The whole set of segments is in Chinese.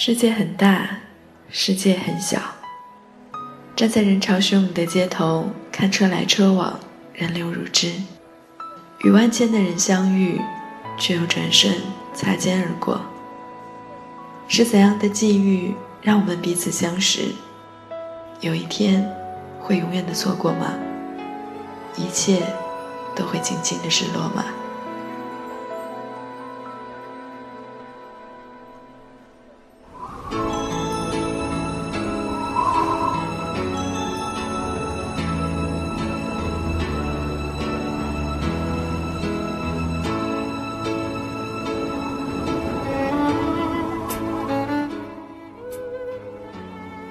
世界很大，世界很小。站在人潮汹涌的街头，看车来车往，人流如织，与万千的人相遇，却又转瞬擦肩而过。是怎样的际遇，让我们彼此相识？有一天，会永远的错过吗？一切，都会静静的失落吗？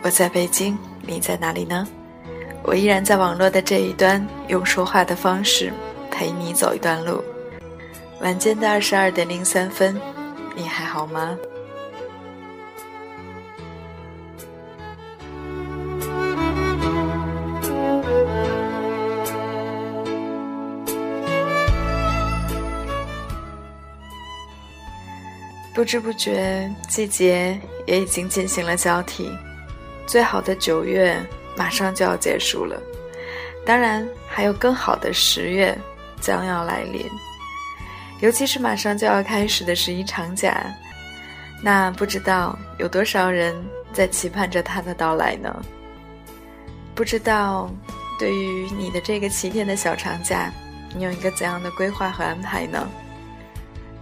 我在北京，你在哪里呢？我依然在网络的这一端，用说话的方式陪你走一段路。晚间的二十二点零三分，你还好吗？不知不觉，季节也已经进行了交替。最好的九月马上就要结束了，当然还有更好的十月将要来临，尤其是马上就要开始的十一长假，那不知道有多少人在期盼着它的到来呢？不知道对于你的这个七天的小长假，你有一个怎样的规划和安排呢？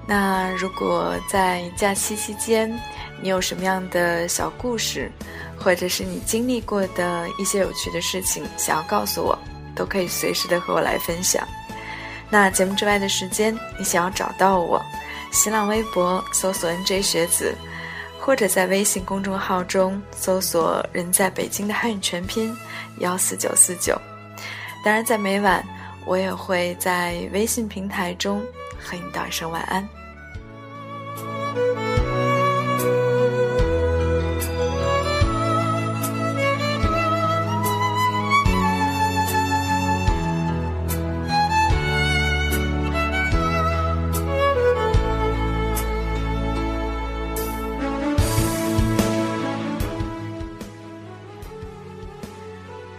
那如果在假期期间，你有什么样的小故事？或者是你经历过的一些有趣的事情，想要告诉我，都可以随时的和我来分享。那节目之外的时间，你想要找到我，新浪微博搜索 “nj 学子”，或者在微信公众号中搜索“人在北京”的汉语全拼幺四九四九。当然，在每晚我也会在微信平台中和你道一声晚安。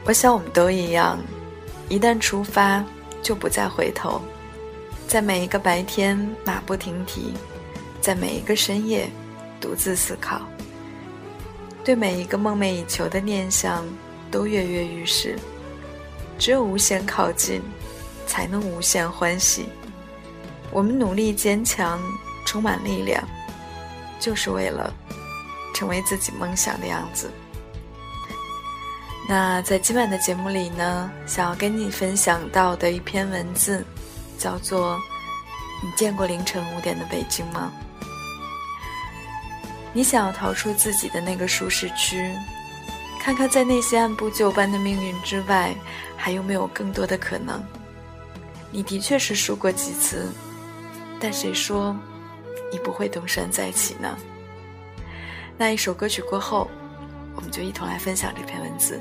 我想我们都一样，一旦出发就不再回头，在每一个白天马不停蹄，在每一个深夜独自思考，对每一个梦寐以求的念想都跃跃欲试。只有无限靠近，才能无限欢喜。我们努力坚强，充满力量，就是为了成为自己梦想的样子。那在今晚的节目里呢，想要跟你分享到的一篇文字，叫做“你见过凌晨五点的北京吗？”你想要逃出自己的那个舒适区，看看在那些按部就班的命运之外，还有没有更多的可能？你的确是输过几次，但谁说你不会东山再起呢？那一首歌曲过后，我们就一同来分享这篇文字。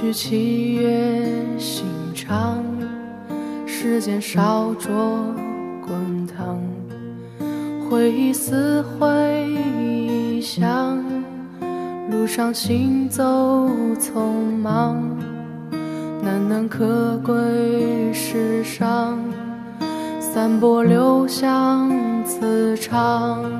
去七月心。长，时间烧灼滚烫，回忆撕回响，路上行走匆忙，难能可贵世上，散播留香磁场。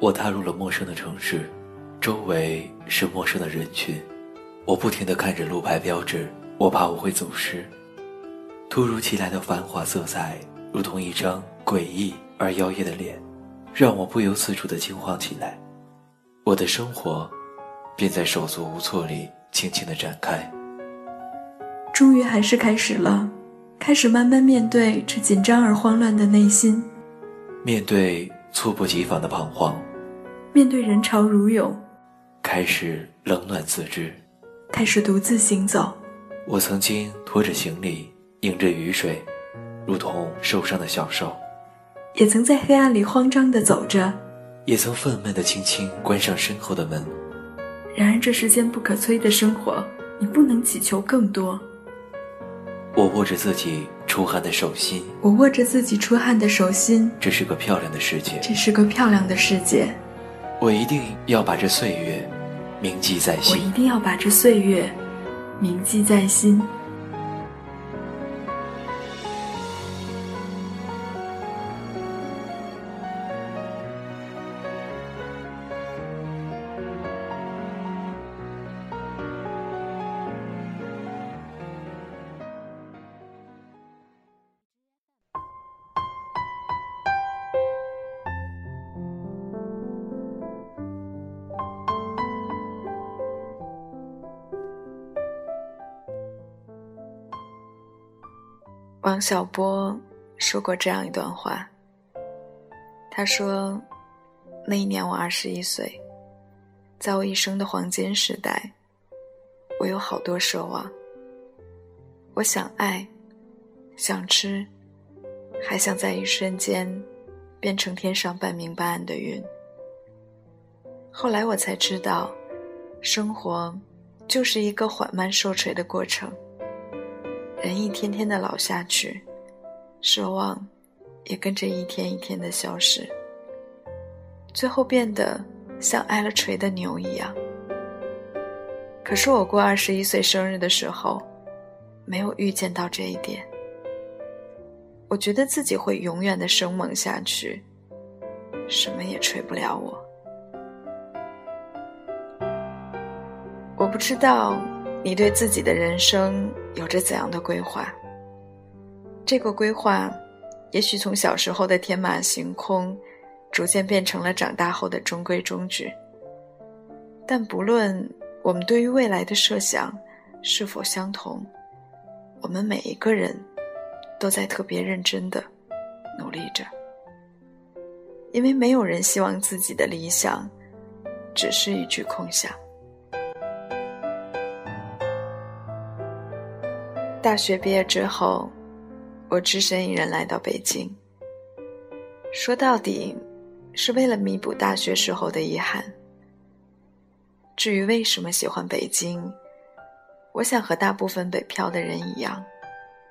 我踏入了陌生的城市。周围是陌生的人群，我不停地看着路牌标志，我怕我会走失。突如其来的繁华色彩，如同一张诡异而妖艳的脸，让我不由自主地惊慌起来。我的生活便在手足无措里轻轻地展开。终于还是开始了，开始慢慢面对这紧张而慌乱的内心，面对猝不及防的彷徨，面对人潮如涌。开始冷暖自知，开始独自行走。我曾经拖着行李，迎着雨水，如同受伤的小兽；也曾在黑暗里慌张地走着，也曾愤懑地轻轻关上身后的门。然而，这世间不可摧的生活，你不能祈求更多。我握着自己出汗的手心，我握着自己出汗的手心。这是个漂亮的世界，这是个漂亮的世界。我一定要把这岁月铭记在心。我一定要把这岁月铭记在心。王小波说过这样一段话。他说：“那一年我二十一岁，在我一生的黄金时代，我有好多奢望。我想爱，想吃，还想在一瞬间变成天上半明半暗的云。后来我才知道，生活就是一个缓慢受锤的过程。”人一天天的老下去，奢望也跟着一天一天的消失，最后变得像挨了锤的牛一样。可是我过二十一岁生日的时候，没有预见到这一点。我觉得自己会永远的生猛下去，什么也锤不了我。我不知道你对自己的人生有着怎样的规划。这个规划，也许从小时候的天马行空，逐渐变成了长大后的中规中矩。但不论我们对于未来的设想是否相同，我们每一个人都在特别认真的努力着，因为没有人希望自己的理想只是一句空想。大学毕业之后，我只身一人来到北京。说到底，是为了弥补大学时候的遗憾。至于为什么喜欢北京，我想和大部分北漂的人一样，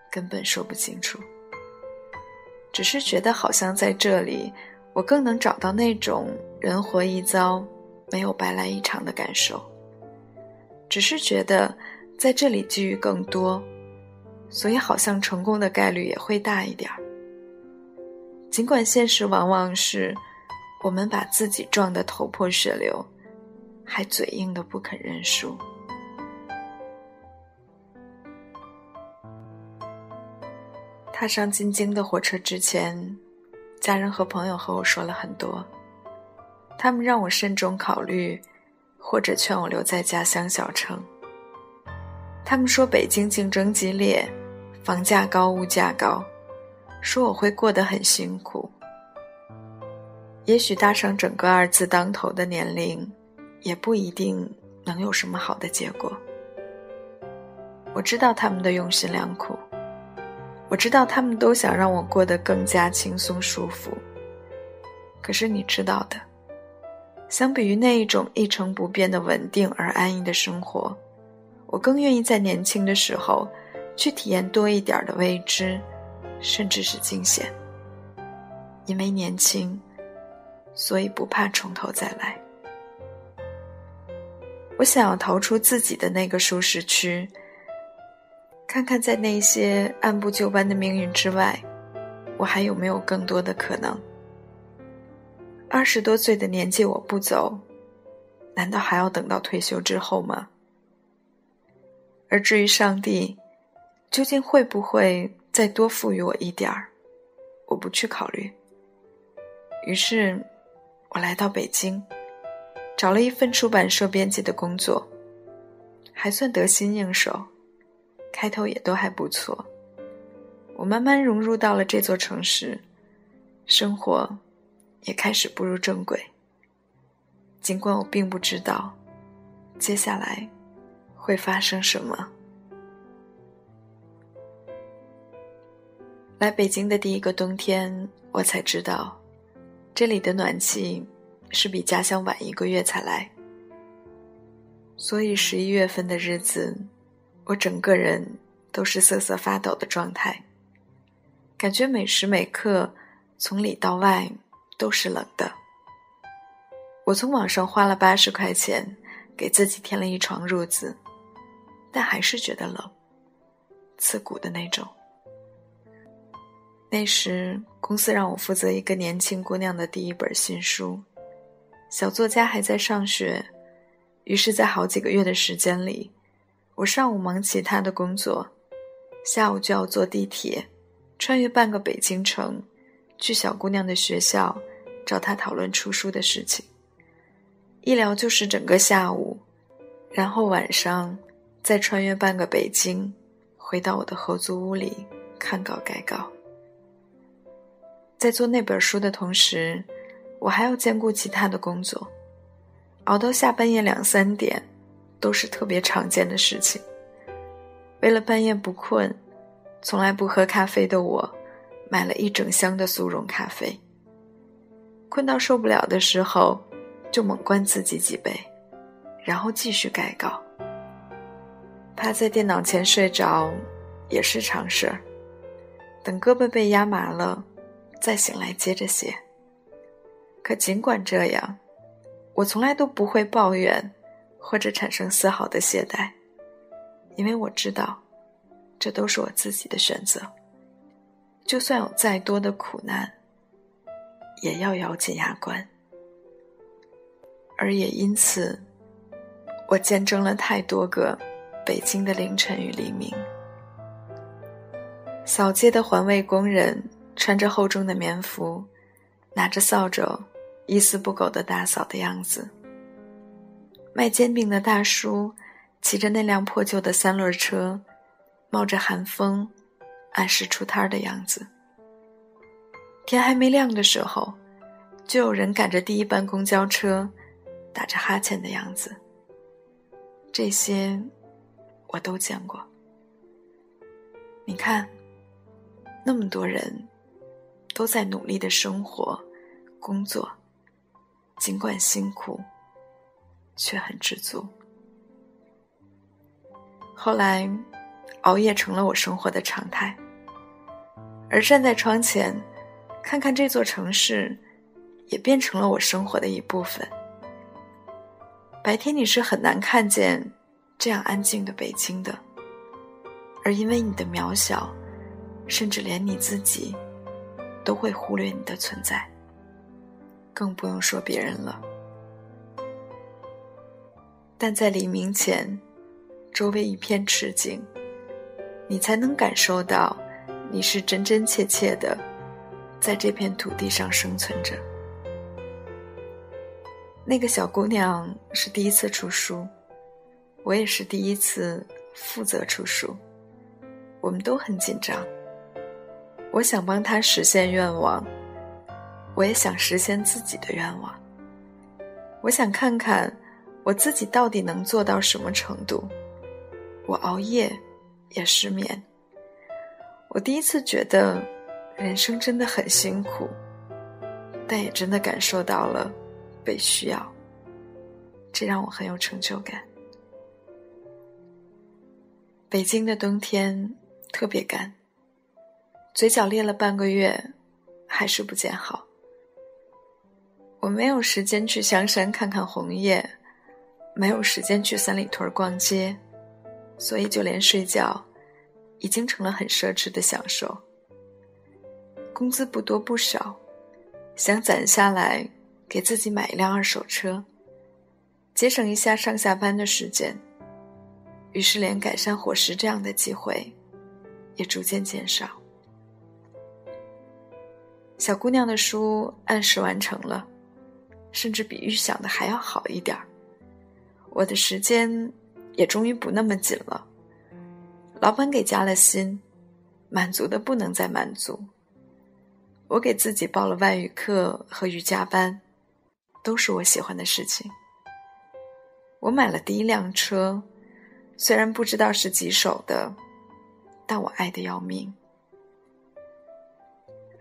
根本说不清楚。只是觉得好像在这里，我更能找到那种人活一遭，没有白来一场的感受。只是觉得在这里机遇更多。所以，好像成功的概率也会大一点儿。尽管现实往往是，我们把自己撞得头破血流，还嘴硬的不肯认输。踏上进京的火车之前，家人和朋友和我说了很多，他们让我慎重考虑，或者劝我留在家乡小城。他们说北京竞争激烈。房价高，物价高，说我会过得很辛苦。也许搭上整个二字当头的年龄，也不一定能有什么好的结果。我知道他们的用心良苦，我知道他们都想让我过得更加轻松舒服。可是你知道的，相比于那一种一成不变的稳定而安逸的生活，我更愿意在年轻的时候。去体验多一点的未知，甚至是惊险。因为年轻，所以不怕从头再来。我想要逃出自己的那个舒适区，看看在那些按部就班的命运之外，我还有没有更多的可能。二十多岁的年纪我不走，难道还要等到退休之后吗？而至于上帝。究竟会不会再多赋予我一点儿？我不去考虑。于是，我来到北京，找了一份出版社编辑的工作，还算得心应手，开头也都还不错。我慢慢融入到了这座城市，生活也开始步入正轨。尽管我并不知道接下来会发生什么。来北京的第一个冬天，我才知道，这里的暖气是比家乡晚一个月才来。所以十一月份的日子，我整个人都是瑟瑟发抖的状态，感觉每时每刻从里到外都是冷的。我从网上花了八十块钱给自己添了一床褥子，但还是觉得冷，刺骨的那种。那时，公司让我负责一个年轻姑娘的第一本新书，小作家还在上学，于是，在好几个月的时间里，我上午忙其他的工作，下午就要坐地铁，穿越半个北京城，去小姑娘的学校，找她讨论出书的事情。一聊就是整个下午，然后晚上再穿越半个北京，回到我的合租屋里看稿改稿。在做那本书的同时，我还要兼顾其他的工作，熬到下半夜两三点，都是特别常见的事情。为了半夜不困，从来不喝咖啡的我，买了一整箱的速溶咖啡。困到受不了的时候，就猛灌自己几杯，然后继续改稿。趴在电脑前睡着，也是常事儿。等胳膊被压麻了。再醒来接着写。可尽管这样，我从来都不会抱怨，或者产生丝毫的懈怠，因为我知道，这都是我自己的选择。就算有再多的苦难，也要咬紧牙关。而也因此，我见证了太多个北京的凌晨与黎明。扫街的环卫工人穿着厚重的棉服，拿着扫帚，一丝不苟的打扫的样子。卖煎饼的大叔骑着那辆破旧的三轮车，冒着寒风，按时出摊的样子。天还没亮的时候，就有人赶着第一班公交车，打着哈欠的样子。这些，我都见过。你看。那么多人都在努力的生活、工作，尽管辛苦，却很知足。后来，熬夜成了我生活的常态，而站在窗前，看看这座城市，也变成了我生活的一部分。白天你是很难看见这样安静的北京的，而因为你的渺小。甚至连你自己都会忽略你的存在，更不用说别人了。但在黎明前，周围一片赤景，你才能感受到你是真真切切的在这片土地上生存着。那个小姑娘是第一次出书，我也是第一次负责出书，我们都很紧张。我想帮他实现愿望，我也想实现自己的愿望。我想看看我自己到底能做到什么程度。我熬夜，也失眠。我第一次觉得人生真的很辛苦，但也真的感受到了被需要，这让我很有成就感。北京的冬天特别干。嘴角裂了半个月，还是不见好。我没有时间去香山看看红叶，没有时间去三里屯逛街，所以就连睡觉，已经成了很奢侈的享受。工资不多不少，想攒下来给自己买一辆二手车，节省一下上下班的时间。于是，连改善伙食这样的机会，也逐渐减少。小姑娘的书按时完成了，甚至比预想的还要好一点儿。我的时间也终于不那么紧了。老板给加了薪，满足的不能再满足。我给自己报了外语课和瑜伽班，都是我喜欢的事情。我买了第一辆车，虽然不知道是几手的，但我爱的要命。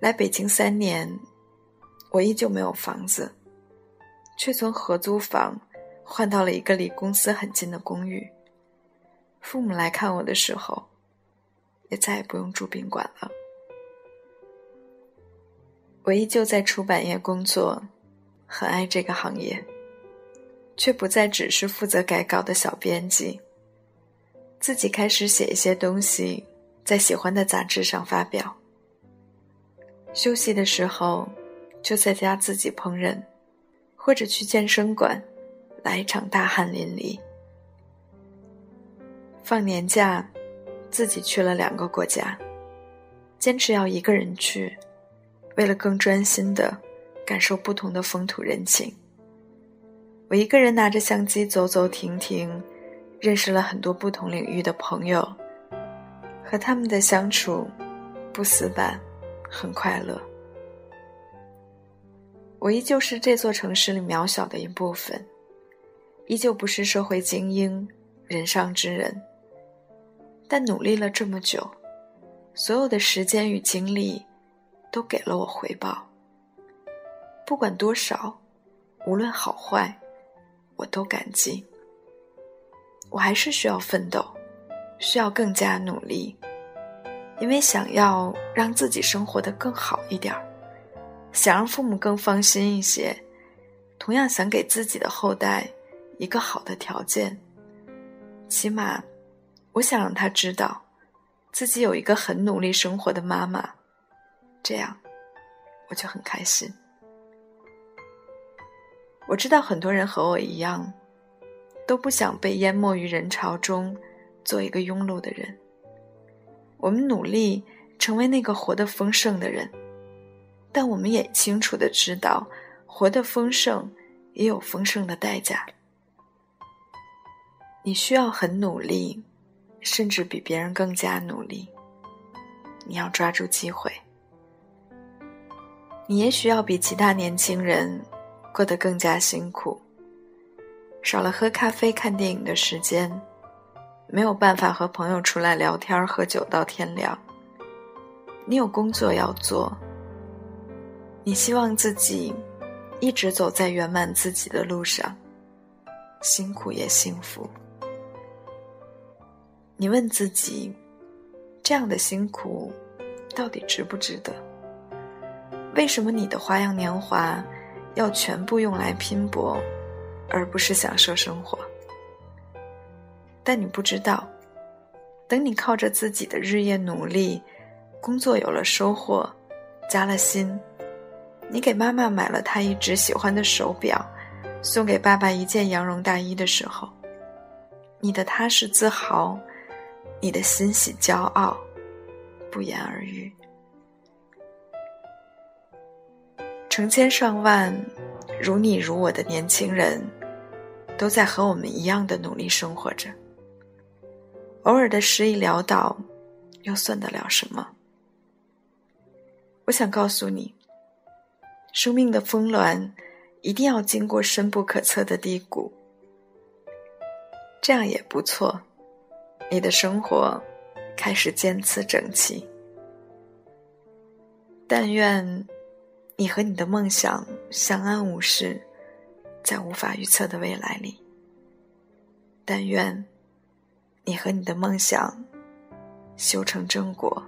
来北京三年，我依旧没有房子，却从合租房换到了一个离公司很近的公寓。父母来看我的时候，也再也不用住宾馆了。我依旧在出版业工作，很爱这个行业，却不再只是负责改稿的小编辑，自己开始写一些东西，在喜欢的杂志上发表。休息的时候，就在家自己烹饪，或者去健身馆，来一场大汗淋漓。放年假，自己去了两个国家，坚持要一个人去，为了更专心的感受不同的风土人情。我一个人拿着相机走走停停，认识了很多不同领域的朋友，和他们的相处不死板。很快乐。我依旧是这座城市里渺小的一部分，依旧不是社会精英、人上之人。但努力了这么久，所有的时间与精力都给了我回报。不管多少，无论好坏，我都感激。我还是需要奋斗，需要更加努力。因为想要让自己生活的更好一点儿，想让父母更放心一些，同样想给自己的后代一个好的条件。起码，我想让他知道，自己有一个很努力生活的妈妈，这样，我就很开心。我知道很多人和我一样，都不想被淹没于人潮中，做一个庸碌的人。我们努力成为那个活得丰盛的人，但我们也清楚的知道，活得丰盛也有丰盛的代价。你需要很努力，甚至比别人更加努力。你要抓住机会。你也许要比其他年轻人过得更加辛苦，少了喝咖啡、看电影的时间，没有办法和朋友出来聊天、喝酒到天亮。你有工作要做，你希望自己一直走在圆满自己的路上，辛苦也幸福。你问自己，这样的辛苦到底值不值得？为什么你的花样年华要全部用来拼搏，而不是享受生活？但你不知道，等你靠着自己的日夜努力，工作有了收获，加了薪，你给妈妈买了她一直喜欢的手表，送给爸爸一件羊绒大衣的时候，你的踏实自豪，你的欣喜骄傲，不言而喻。成千上万如你如我的年轻人，都在和我们一样的努力生活着。偶尔的失意潦倒，又算得了什么？我想告诉你，生命的峰峦一定要经过深不可测的低谷，这样也不错。你的生活开始渐次整齐。但愿。你和你的梦想相安无事，在无法预测的未来里。但愿你和你的梦想修成正果，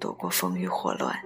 躲过风雨祸乱。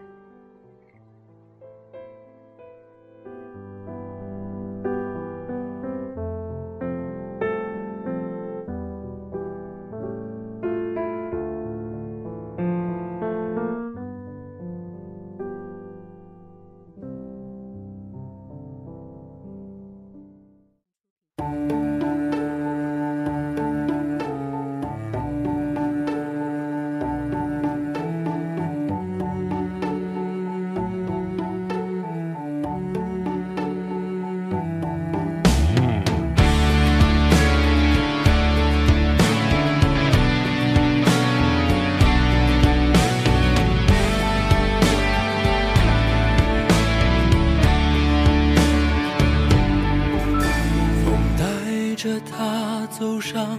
上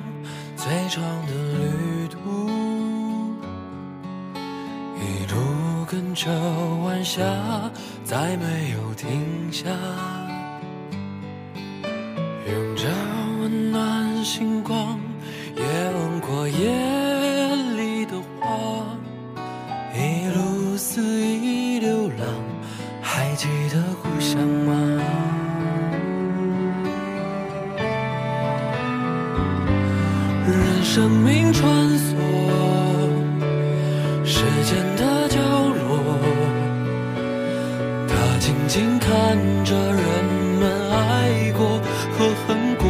最长的旅途一路跟着晚霞再没有停下。用着温暖星光看着人们爱过和恨过，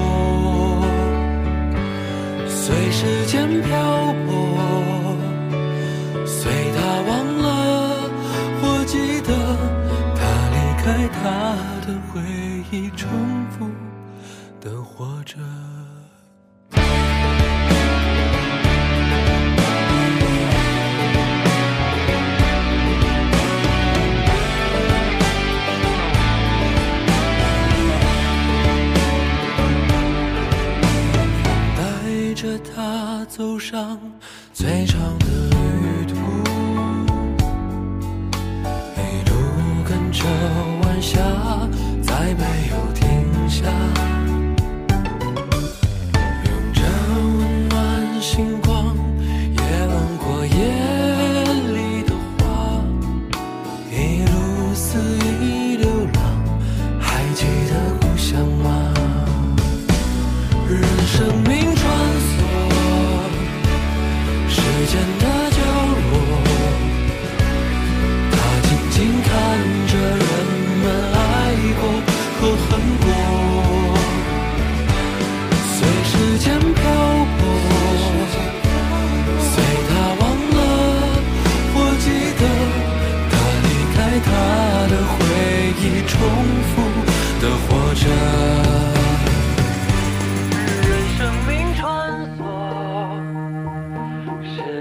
随时间漂泊，随他忘了或记得，他离开他的回忆，走上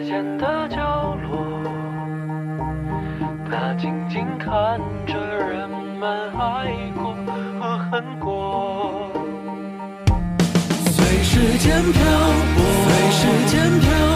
间的角落，他静静看着人们爱过和恨过。随时间漂泊，随时间漂。